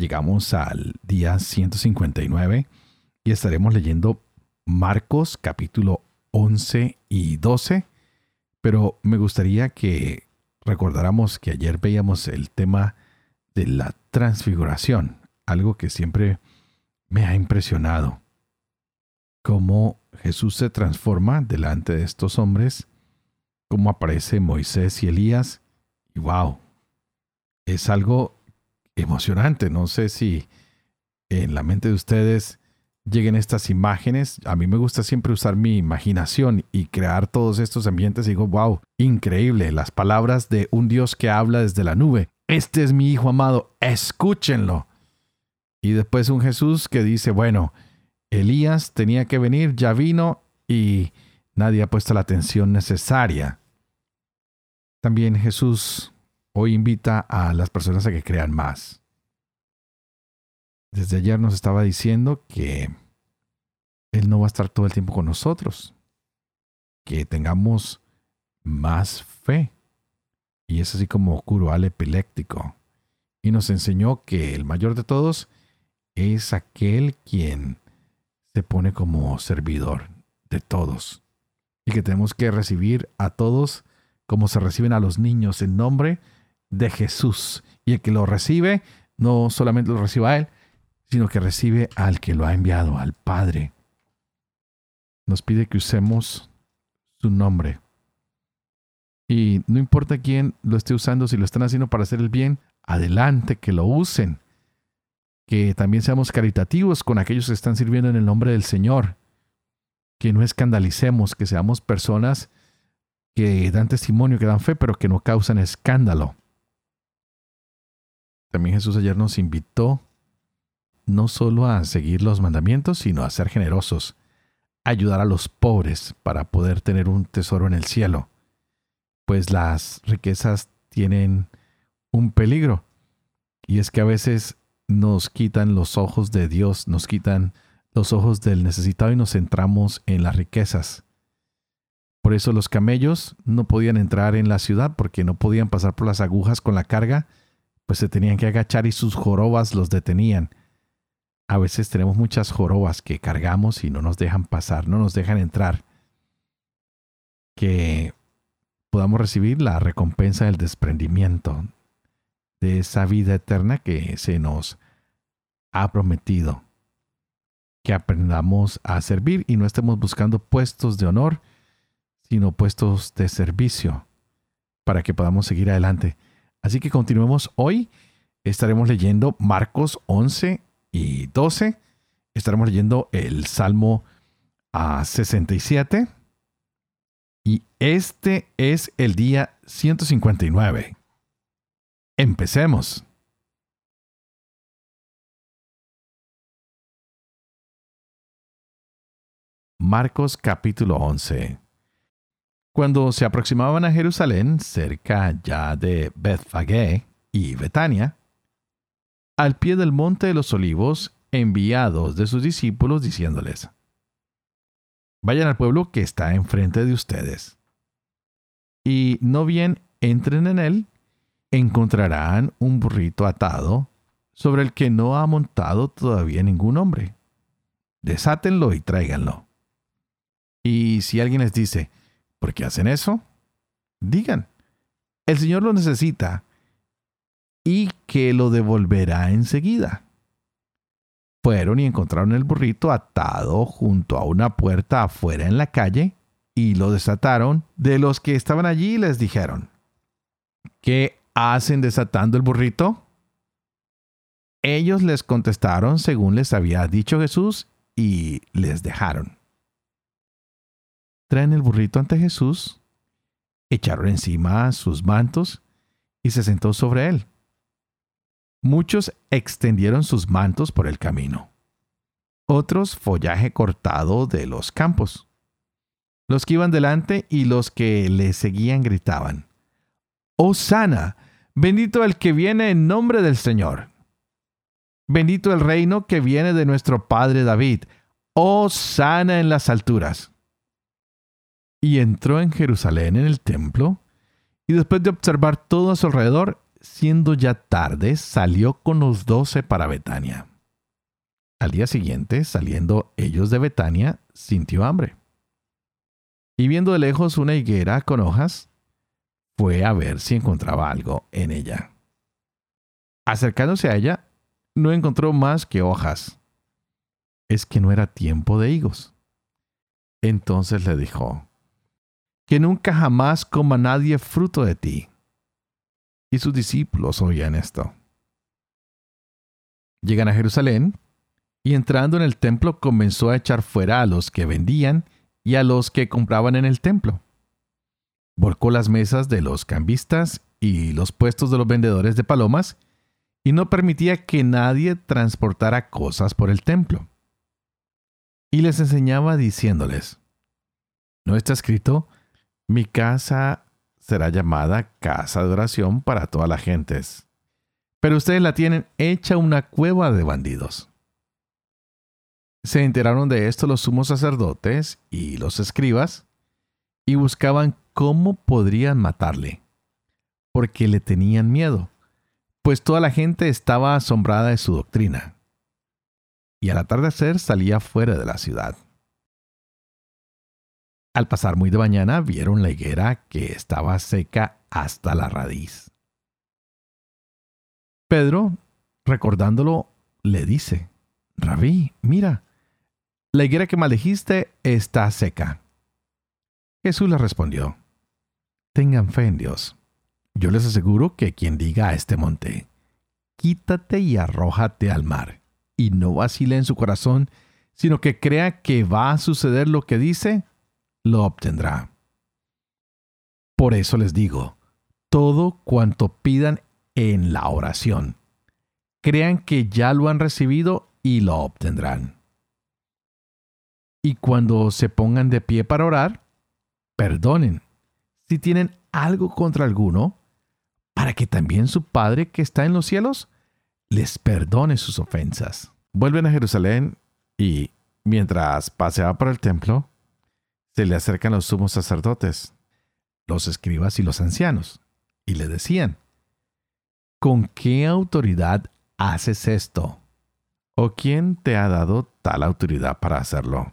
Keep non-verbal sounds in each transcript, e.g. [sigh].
Llegamos al día 159 y estaremos leyendo Marcos capítulo 11 y 12, pero me gustaría que recordáramos que ayer veíamos el tema de la transfiguración, algo que siempre me ha impresionado. Cómo Jesús se transforma delante de estos hombres, cómo aparece Moisés y Elías, y wow, es algo emocionante. No sé si en la mente de ustedes lleguen estas imágenes. A mí me gusta siempre usar mi imaginación y crear todos estos ambientes. Y digo, wow, increíble. Las palabras de un Dios que habla desde la nube. Este es mi Hijo amado, escúchenlo. Y después un Jesús que dice, bueno, Elías tenía que venir, ya vino y nadie ha puesto la atención necesaria. También Jesús hoy invita a las personas a que crean más. Desde ayer nos estaba diciendo que Él no va a estar todo el tiempo con nosotros, que tengamos más fe. Y es así como curó al epiléptico. Y nos enseñó que el mayor de todos es aquel quien se pone como servidor de todos. Y que tenemos que recibir a todos como se reciben a los niños en nombre de Jesús. Y el que lo recibe, no solamente lo recibe a Él, sino que recibe al que lo ha enviado, al Padre. Nos pide que usemos su nombre. Y no importa quién lo esté usando, si lo están haciendo para hacer el bien, adelante, que lo usen. Que también seamos caritativos con aquellos que están sirviendo en el nombre del Señor. Que no escandalicemos, que seamos personas que dan testimonio, que dan fe, pero que no causan escándalo. También Jesús ayer nos invitó no solo a seguir los mandamientos, sino a ser generosos, ayudar a los pobres para poder tener un tesoro en el cielo, pues las riquezas tienen un peligro, y es que a veces nos quitan los ojos de Dios, nos quitan los ojos del necesitado y nos centramos en las riquezas. Por eso los camellos no podían entrar en la ciudad porque no podían pasar por las agujas con la carga pues se tenían que agachar y sus jorobas los detenían. A veces tenemos muchas jorobas que cargamos y no nos dejan pasar, no nos dejan entrar. Que podamos recibir la recompensa del desprendimiento de esa vida eterna que se nos ha prometido. Que aprendamos a servir y no estemos buscando puestos de honor, sino puestos de servicio para que podamos seguir adelante. Así que continuemos hoy. Estaremos leyendo Marcos 11 y 12. Estaremos leyendo el Salmo a 67. Y este es el día 159. Empecemos. Marcos capítulo 11. Cuando se aproximaban a Jerusalén, cerca ya de Bethfagé y Betania, al pie del monte de los olivos, enviados de sus discípulos diciéndoles, Vayan al pueblo que está enfrente de ustedes. Y no bien entren en él, encontrarán un burrito atado sobre el que no ha montado todavía ningún hombre. Desátenlo y tráiganlo. Y si alguien les dice, ¿Por qué hacen eso? Digan, el Señor lo necesita y que lo devolverá enseguida. Fueron y encontraron el burrito atado junto a una puerta afuera en la calle y lo desataron. De los que estaban allí les dijeron, ¿qué hacen desatando el burrito? Ellos les contestaron según les había dicho Jesús y les dejaron traen el burrito ante Jesús, echaron encima sus mantos y se sentó sobre él. Muchos extendieron sus mantos por el camino. Otros follaje cortado de los campos. Los que iban delante y los que le seguían gritaban, sana, Bendito el que viene en nombre del Señor. Bendito el reino que viene de nuestro Padre David. sana en las alturas. Y entró en Jerusalén en el templo, y después de observar todo a su alrededor, siendo ya tarde, salió con los doce para Betania. Al día siguiente, saliendo ellos de Betania, sintió hambre. Y viendo de lejos una higuera con hojas, fue a ver si encontraba algo en ella. Acercándose a ella, no encontró más que hojas. Es que no era tiempo de higos. Entonces le dijo, que nunca jamás coma nadie fruto de ti. Y sus discípulos oían esto. Llegan a Jerusalén, y entrando en el templo comenzó a echar fuera a los que vendían y a los que compraban en el templo. Volcó las mesas de los cambistas y los puestos de los vendedores de palomas y no permitía que nadie transportara cosas por el templo. Y les enseñaba diciéndoles, ¿no está escrito, mi casa será llamada casa de oración para todas las gentes? Pero ustedes la tienen hecha una cueva de bandidos. Se enteraron de esto los sumos sacerdotes y los escribas, y buscaban cómo podrían matarle, porque le tenían miedo, pues toda la gente estaba asombrada de su doctrina. Y al atardecer salía fuera de la ciudad. Al pasar muy de mañana vieron la higuera que estaba seca hasta la raíz. Pedro, recordándolo, le dice, Rabí, mira, la higuera que maldijiste está seca. Jesús le respondió, Tengan fe en Dios. Yo les aseguro que quien diga a este monte, quítate y arrójate al mar, y no vacile en su corazón, sino que crea que va a suceder lo que dice, lo obtendrá. Por eso les digo, todo cuanto pidan en la oración, crean que ya lo han recibido y lo obtendrán. Y cuando se pongan de pie para orar, perdonen si tienen algo contra alguno, para que también su Padre que está en los cielos les perdone sus ofensas. Vuelven a Jerusalén y, mientras paseaba por el templo, se le acercan los sumos sacerdotes, los escribas y los ancianos, y le decían, ¿con qué autoridad haces esto? ¿O quién te ha dado tal autoridad para hacerlo?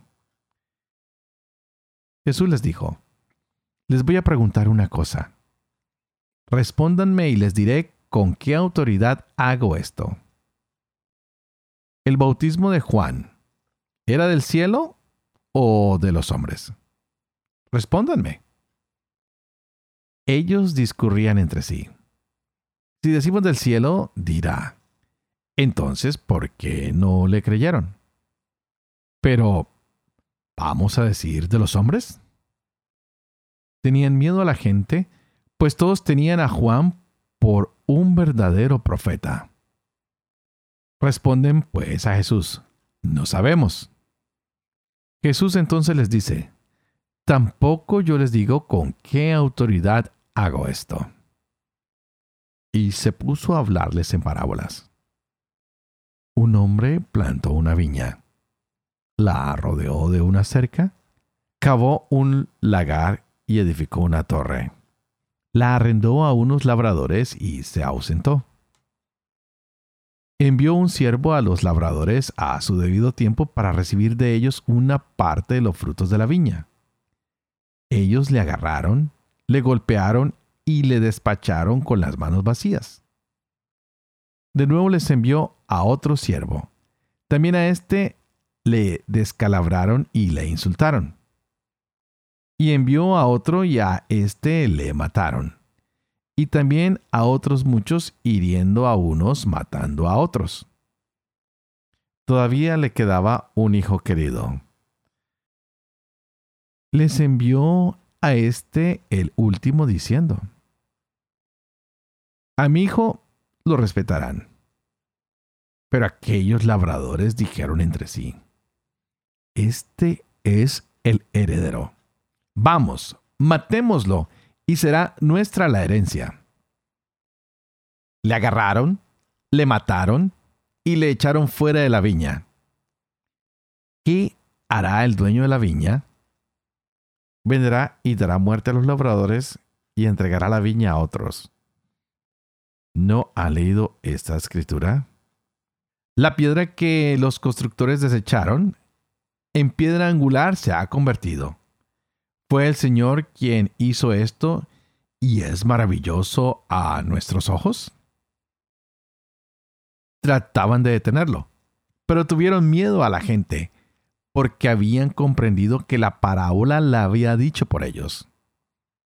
Jesús les dijo, les voy a preguntar una cosa. Respóndanme y les diré con qué autoridad hago esto. ¿El bautismo de Juan era del cielo o de los hombres? Respóndanme. Ellos discurrían entre sí. Si decimos del cielo, dirá, entonces, ¿por qué no le creyeron? Pero, ¿vamos a decir de los hombres? tenían miedo a la gente, pues todos tenían a Juan por un verdadero profeta. Responden pues a Jesús, no sabemos. Jesús entonces les dice, tampoco yo les digo con qué autoridad hago esto. Y se puso a hablarles en parábolas. Un hombre plantó una viña, la rodeó de una cerca, cavó un lagar y edificó una torre. La arrendó a unos labradores y se ausentó. Envió un siervo a los labradores a su debido tiempo para recibir de ellos una parte de los frutos de la viña. Ellos le agarraron, le golpearon y le despacharon con las manos vacías. De nuevo les envió a otro siervo. También a éste le descalabraron y le insultaron y envió a otro y a éste le mataron. Y también a otros muchos hiriendo a unos, matando a otros. Todavía le quedaba un hijo querido. Les envió a este el último diciendo, A mi hijo lo respetarán. Pero aquellos labradores dijeron entre sí, Este es el heredero. Vamos, matémoslo, y será nuestra la herencia. Le agarraron, le mataron y le echaron fuera de la viña. ¿Qué hará el dueño de la viña? Vendrá y dará muerte a los labradores y entregará la viña a otros. ¿No ha leído esta escritura? La piedra que los constructores desecharon, en piedra angular se ha convertido. Fue el Señor quien hizo esto y es maravilloso a nuestros ojos. Trataban de detenerlo, pero tuvieron miedo a la gente, porque habían comprendido que la parábola la había dicho por ellos.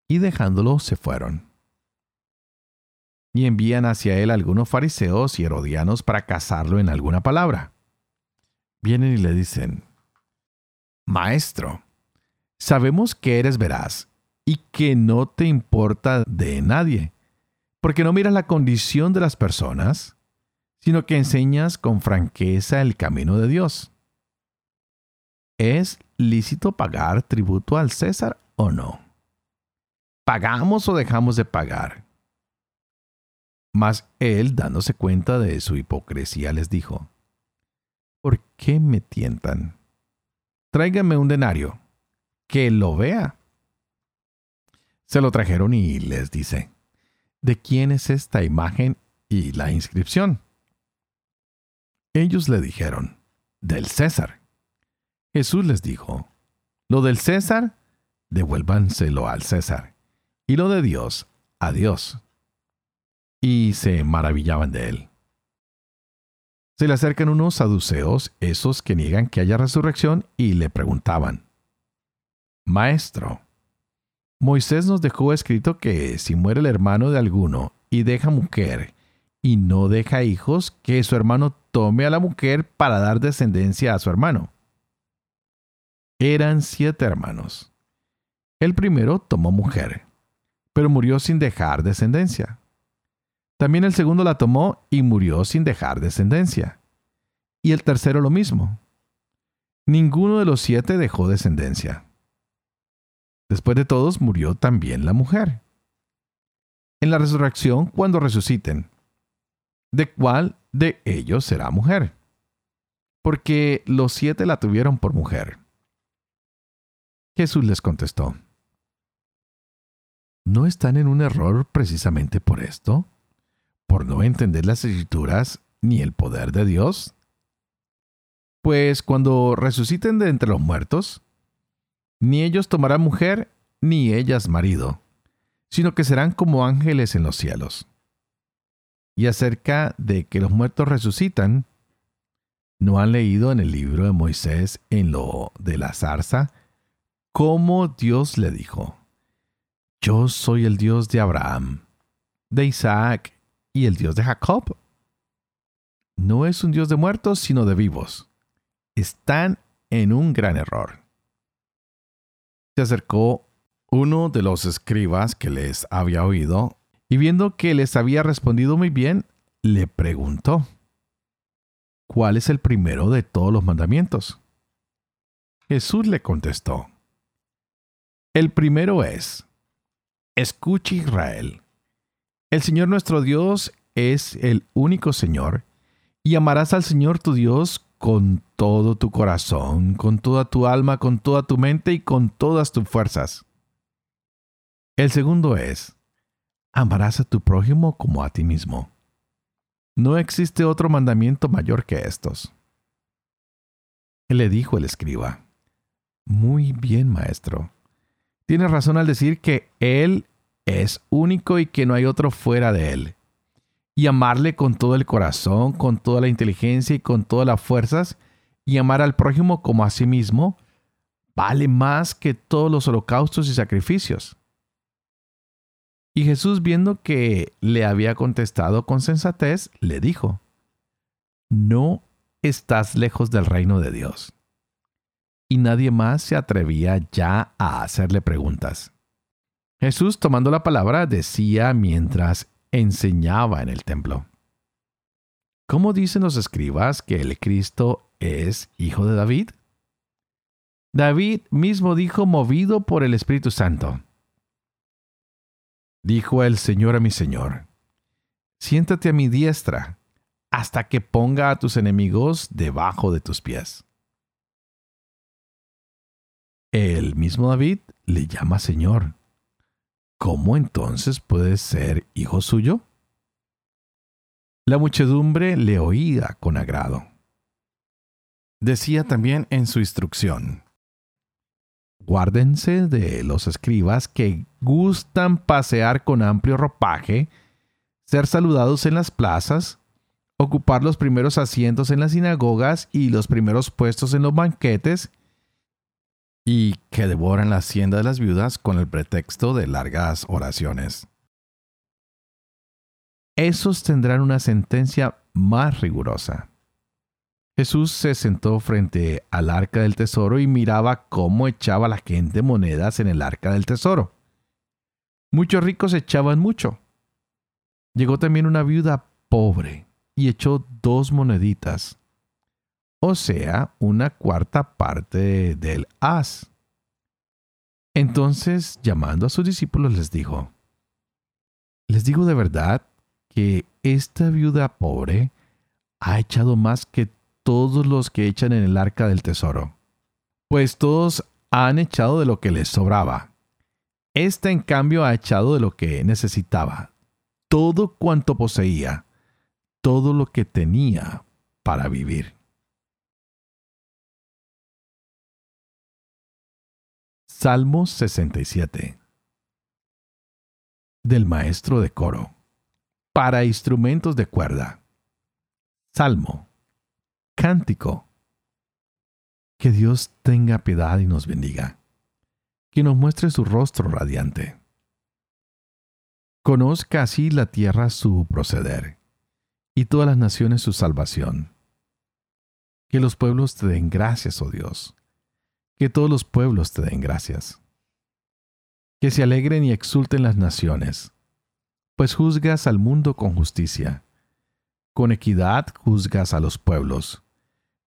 Y dejándolo se fueron y envían hacia él algunos fariseos y herodianos para casarlo en alguna palabra. Vienen y le dicen, Maestro, sabemos que eres veraz y que no te importa de nadie, porque no miras la condición de las personas, sino que enseñas con franqueza el camino de Dios. ¿Es lícito pagar tributo al César o no? ¿Pagamos o dejamos de pagar? Mas él, dándose cuenta de su hipocresía, les dijo, ¿Por qué me tientan? Tráigame un denario, que lo vea. Se lo trajeron y les dice, ¿de quién es esta imagen y la inscripción? Ellos le dijeron, del César. Jesús les dijo, lo del César, devuélvanselo al César, y lo de Dios, a Dios y se maravillaban de él. Se le acercan unos saduceos, esos que niegan que haya resurrección, y le preguntaban, Maestro, Moisés nos dejó escrito que si muere el hermano de alguno y deja mujer y no deja hijos, que su hermano tome a la mujer para dar descendencia a su hermano. Eran siete hermanos. El primero tomó mujer, pero murió sin dejar descendencia. También el segundo la tomó y murió sin dejar descendencia. Y el tercero lo mismo. Ninguno de los siete dejó descendencia. Después de todos murió también la mujer. En la resurrección, cuando resuciten, ¿de cuál de ellos será mujer? Porque los siete la tuvieron por mujer. Jesús les contestó, ¿no están en un error precisamente por esto? por no entender las escrituras ni el poder de Dios? Pues cuando resuciten de entre los muertos, ni ellos tomarán mujer, ni ellas marido, sino que serán como ángeles en los cielos. Y acerca de que los muertos resucitan, ¿no han leído en el libro de Moisés en lo de la zarza cómo Dios le dijo, Yo soy el Dios de Abraham, de Isaac y el Dios de Jacob no es un Dios de muertos, sino de vivos. Están en un gran error. Se acercó uno de los escribas que les había oído y viendo que les había respondido muy bien, le preguntó, ¿cuál es el primero de todos los mandamientos? Jesús le contestó, el primero es, escuche Israel, el Señor nuestro Dios es el único Señor, y amarás al Señor tu Dios con todo tu corazón, con toda tu alma, con toda tu mente y con todas tus fuerzas. El segundo es, amarás a tu prójimo como a ti mismo. No existe otro mandamiento mayor que estos. Le dijo el escriba, Muy bien, maestro. Tienes razón al decir que Él es único y que no hay otro fuera de Él. Y amarle con todo el corazón, con toda la inteligencia y con todas las fuerzas, y amar al prójimo como a sí mismo, vale más que todos los holocaustos y sacrificios. Y Jesús, viendo que le había contestado con sensatez, le dijo, No estás lejos del reino de Dios. Y nadie más se atrevía ya a hacerle preguntas. Jesús, tomando la palabra, decía mientras enseñaba en el templo. ¿Cómo dicen los escribas que el Cristo es hijo de David? David mismo dijo movido por el Espíritu Santo. Dijo el Señor a mi Señor, siéntate a mi diestra hasta que ponga a tus enemigos debajo de tus pies. El mismo David le llama Señor. ¿Cómo entonces puede ser hijo suyo? La muchedumbre le oía con agrado. Decía también en su instrucción, Guárdense de los escribas que gustan pasear con amplio ropaje, ser saludados en las plazas, ocupar los primeros asientos en las sinagogas y los primeros puestos en los banquetes, y que devoran la hacienda de las viudas con el pretexto de largas oraciones. Esos tendrán una sentencia más rigurosa. Jesús se sentó frente al arca del tesoro y miraba cómo echaba la gente monedas en el arca del tesoro. Muchos ricos echaban mucho. Llegó también una viuda pobre y echó dos moneditas, o sea, una cuarta parte del haz. Entonces, llamando a sus discípulos, les dijo, Les digo de verdad que esta viuda pobre ha echado más que todos los que echan en el arca del tesoro, pues todos han echado de lo que les sobraba. Esta en cambio ha echado de lo que necesitaba, todo cuanto poseía, todo lo que tenía para vivir. Salmo 67 Del maestro de coro para instrumentos de cuerda. Salmo cántico. Que Dios tenga piedad y nos bendiga. Que nos muestre su rostro radiante. Conozca así la tierra su proceder, y todas las naciones su salvación. Que los pueblos te den gracias, oh Dios. Que todos los pueblos te den gracias. Que se alegren y exulten las naciones, pues juzgas al mundo con justicia. Con equidad juzgas a los pueblos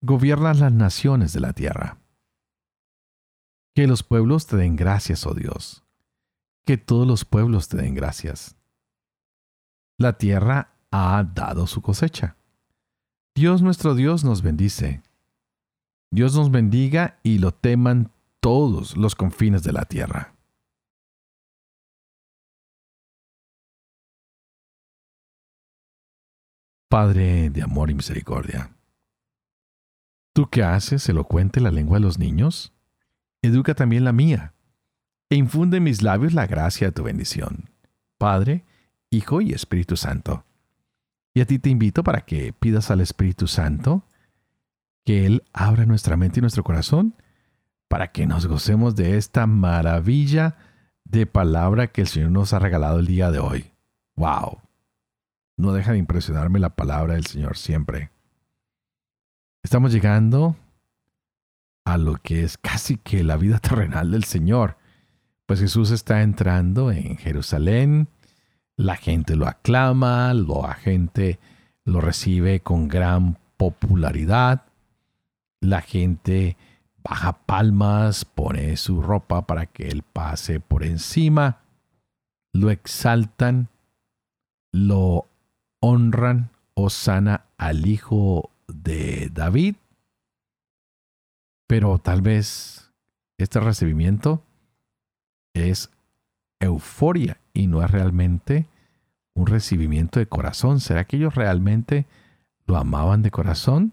gobiernas las naciones de la tierra. Que los pueblos te den gracias, oh Dios. Que todos los pueblos te den gracias. La tierra ha dado su cosecha. Dios nuestro Dios nos bendice. Dios nos bendiga y lo teman todos los confines de la tierra. Padre de amor y misericordia ¿Tú qué haces elocuente la lengua de los niños? Educa también la mía, e infunde en mis labios la gracia de tu bendición. Padre, Hijo y Espíritu Santo. Y a ti te invito para que pidas al Espíritu Santo que Él abra nuestra mente y nuestro corazón para que nos gocemos de esta maravilla de palabra que el Señor nos ha regalado el día de hoy. ¡Wow! No deja de impresionarme la palabra del Señor siempre. Estamos llegando a lo que es casi que la vida [laughs] terrenal del Señor. Pues Jesús está entrando en Jerusalén, la gente lo aclama, la gente lo recibe con gran popularidad, la gente baja palmas, pone su ropa para que él pase por encima, lo exaltan, lo honran, sana al Hijo de David, pero tal vez este recibimiento es euforia y no es realmente un recibimiento de corazón. ¿Será que ellos realmente lo amaban de corazón?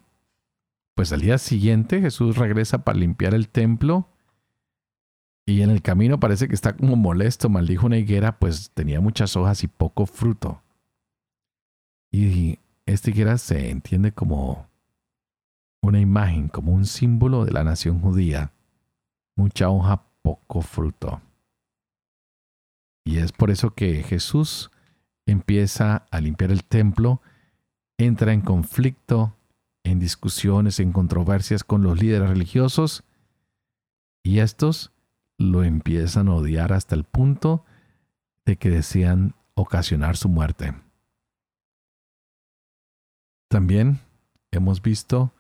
Pues al día siguiente Jesús regresa para limpiar el templo y en el camino parece que está como molesto, maldijo una higuera, pues tenía muchas hojas y poco fruto. Y esta higuera se entiende como una imagen, como un símbolo de la nación judía. Mucha hoja, poco fruto. Y es por eso que Jesús empieza a limpiar el templo, entra en conflicto, en discusiones, en controversias con los líderes religiosos, y estos lo empiezan a odiar hasta el punto de que desean ocasionar su muerte. También hemos visto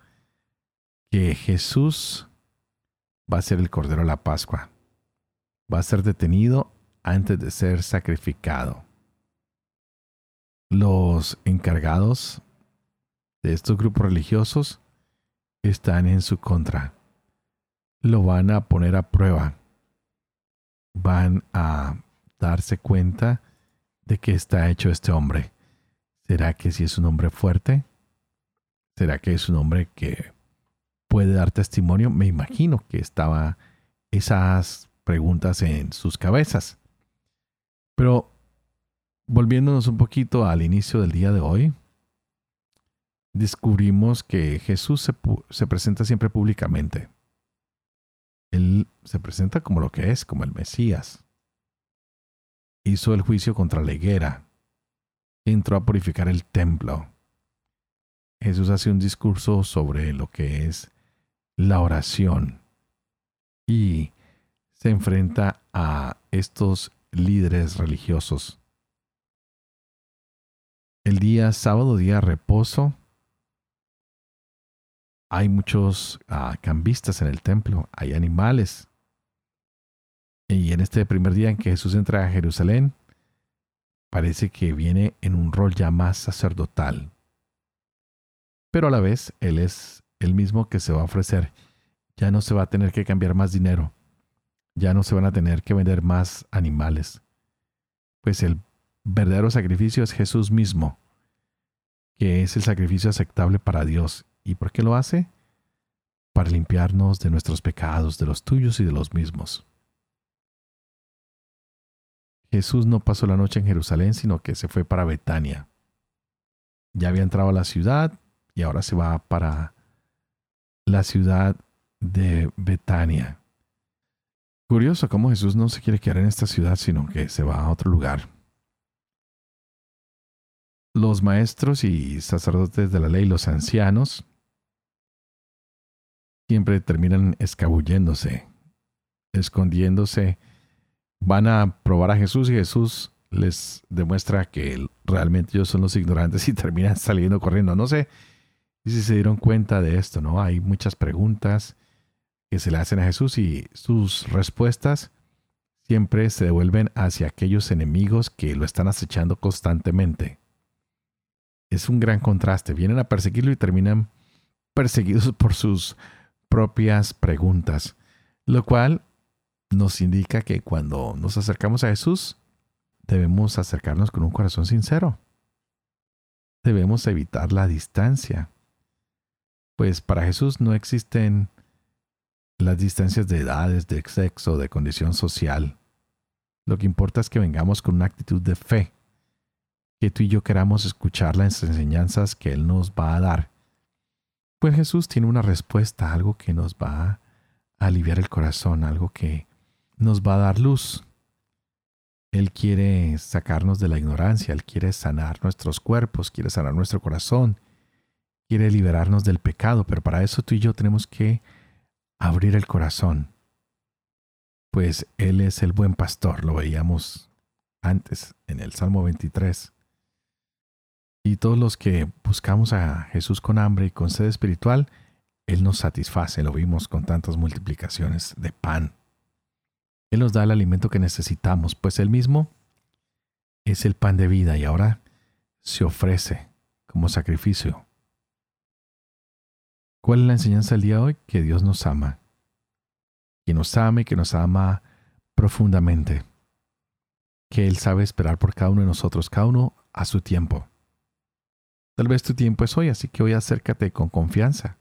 que Jesús va a ser el Cordero de la Pascua. Va a ser detenido antes de ser sacrificado. Los encargados de estos grupos religiosos están en su contra. Lo van a poner a prueba. Van a darse cuenta de que está hecho este hombre. ¿Será que si es un hombre fuerte? ¿Será que es un hombre que puede dar testimonio? Me imagino que estaba esas preguntas en sus cabezas. Pero volviéndonos un poquito al inicio del día de hoy, descubrimos que Jesús se, se, presenta siempre públicamente. Él se presenta como lo que es, como el Mesías. Hizo el juicio contra la higuera. Entró a purificar el templo. Jesús hace un discurso sobre lo que es la oración y se enfrenta a estos líderes religiosos. El día sábado, día reposo, hay muchos uh, cambistas en el templo, hay animales. Y en este primer día en que Jesús entra a Jerusalén, parece que viene en un rol ya más sacerdotal. Pero a la vez, Él es el mismo que se va a ofrecer. Ya no se va a tener que cambiar más dinero. Ya no se van a tener que vender más animales. Pues el verdadero sacrificio es Jesús mismo, que es el sacrificio aceptable para Dios ¿Y por qué lo hace? Para limpiarnos de nuestros pecados, de los tuyos y de los mismos. Jesús no pasó la noche en Jerusalén, sino que se fue para Betania. Ya había entrado a la ciudad y ahora se va para la ciudad de Betania. Curioso cómo Jesús no se quiere quedar en esta ciudad, sino que se va a otro lugar. Los maestros y sacerdotes de la ley, los ancianos, siempre terminan escabulléndose, escondiéndose. Van a probar a Jesús y Jesús les demuestra que realmente ellos son los ignorantes [laughs] y terminan saliendo corriendo. No sé si se dieron cuenta de esto, ¿no? Hay muchas preguntas que se le hacen a Jesús y sus respuestas siempre se devuelven hacia aquellos enemigos que lo están acechando constantemente. Es un gran contraste. Vienen a perseguirlo y terminan perseguidos [laughs] por sus propias preguntas, lo cual nos indica que cuando nos acercamos a Jesús, debemos acercarnos con un corazón sincero. Debemos evitar la distancia, pues para Jesús no existen las distancias de edades, de sexo, de condición social. Lo que importa es que vengamos con una actitud de fe, que tú y yo queramos escuchar las enseñanzas que Él nos va a dar pues Jesús tiene una respuesta, algo que nos va a aliviar el corazón, algo que nos va a dar luz. Él quiere sacarnos de la ignorancia, Él quiere sanar nuestros cuerpos, quiere sanar nuestro corazón, quiere liberarnos del pecado, pero para eso tú y yo tenemos que abrir el corazón. Pues Él es el buen pastor, lo veíamos antes en el Salmo 23. Y todos los que buscamos a Jesús con hambre y con sed espiritual, Él nos satisface, lo vimos con tantas multiplicaciones de pan. Él nos da el alimento que necesitamos, pues Él mismo es el pan de vida y ahora se ofrece como sacrificio. ¿Cuál es la enseñanza del día de hoy? Que Dios nos ama. Que nos ama y que nos ama profundamente. Que Él sabe esperar por cada uno de nosotros, cada uno a su tiempo. Tal vez tu tiempo es hoy, así que hoy acércate con confianza.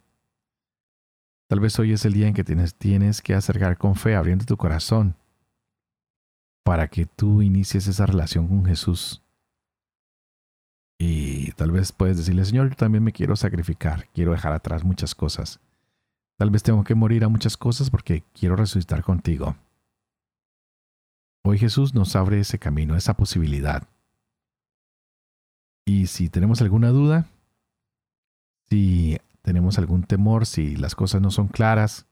Tal vez hoy es el día en que tienes, tienes que acercar con fe, abriendo tu corazón, para que tú inicies esa relación con Jesús. Y tal vez puedes decirle, Señor, yo también me quiero sacrificar, quiero dejar atrás muchas cosas. Tal vez tengo que morir a muchas cosas porque quiero resucitar contigo. Hoy Jesús nos abre ese camino, esa posibilidad. Y si tenemos alguna duda, si tenemos algún temor, si las cosas no son claras,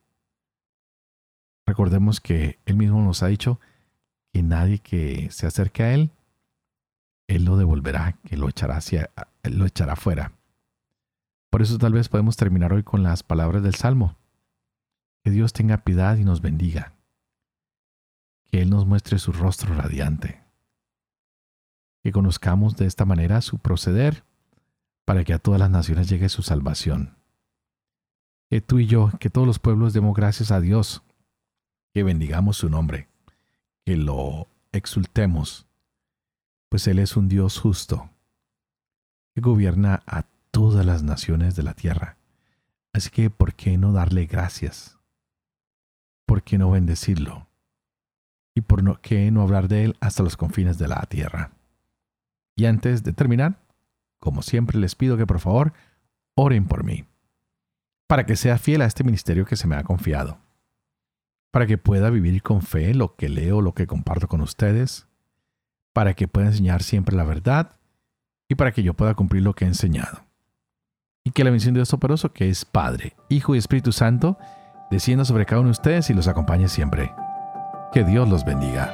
recordemos que Él mismo nos ha dicho que nadie que se acerque a Él, Él lo devolverá, que lo echará, hacia, lo echará fuera. Por eso tal vez podemos terminar hoy con las palabras del Salmo. Que Dios tenga piedad y nos bendiga. Que Él nos muestre su rostro radiante. Que conozcamos de esta manera su proceder para que a todas las naciones llegue su salvación. Que tú y yo, que todos los pueblos demos gracias a Dios, que bendigamos su nombre, que lo exultemos, pues Él es un Dios justo, que gobierna a todas las naciones de la tierra. Así que, ¿por qué no darle gracias? ¿Por qué no bendecirlo? ¿Y por qué no hablar de Él hasta los confines de la tierra? Y antes de terminar, como siempre les pido que por favor oren por mí, para que sea fiel a este ministerio que se me ha confiado, para que pueda vivir con fe lo que leo, lo que comparto con ustedes, para que pueda enseñar siempre la verdad y para que yo pueda cumplir lo que he enseñado y que la bendición de Dios Toporoso, que es Padre, Hijo y Espíritu Santo, descienda sobre cada uno de ustedes y los acompañe siempre. Que Dios los bendiga.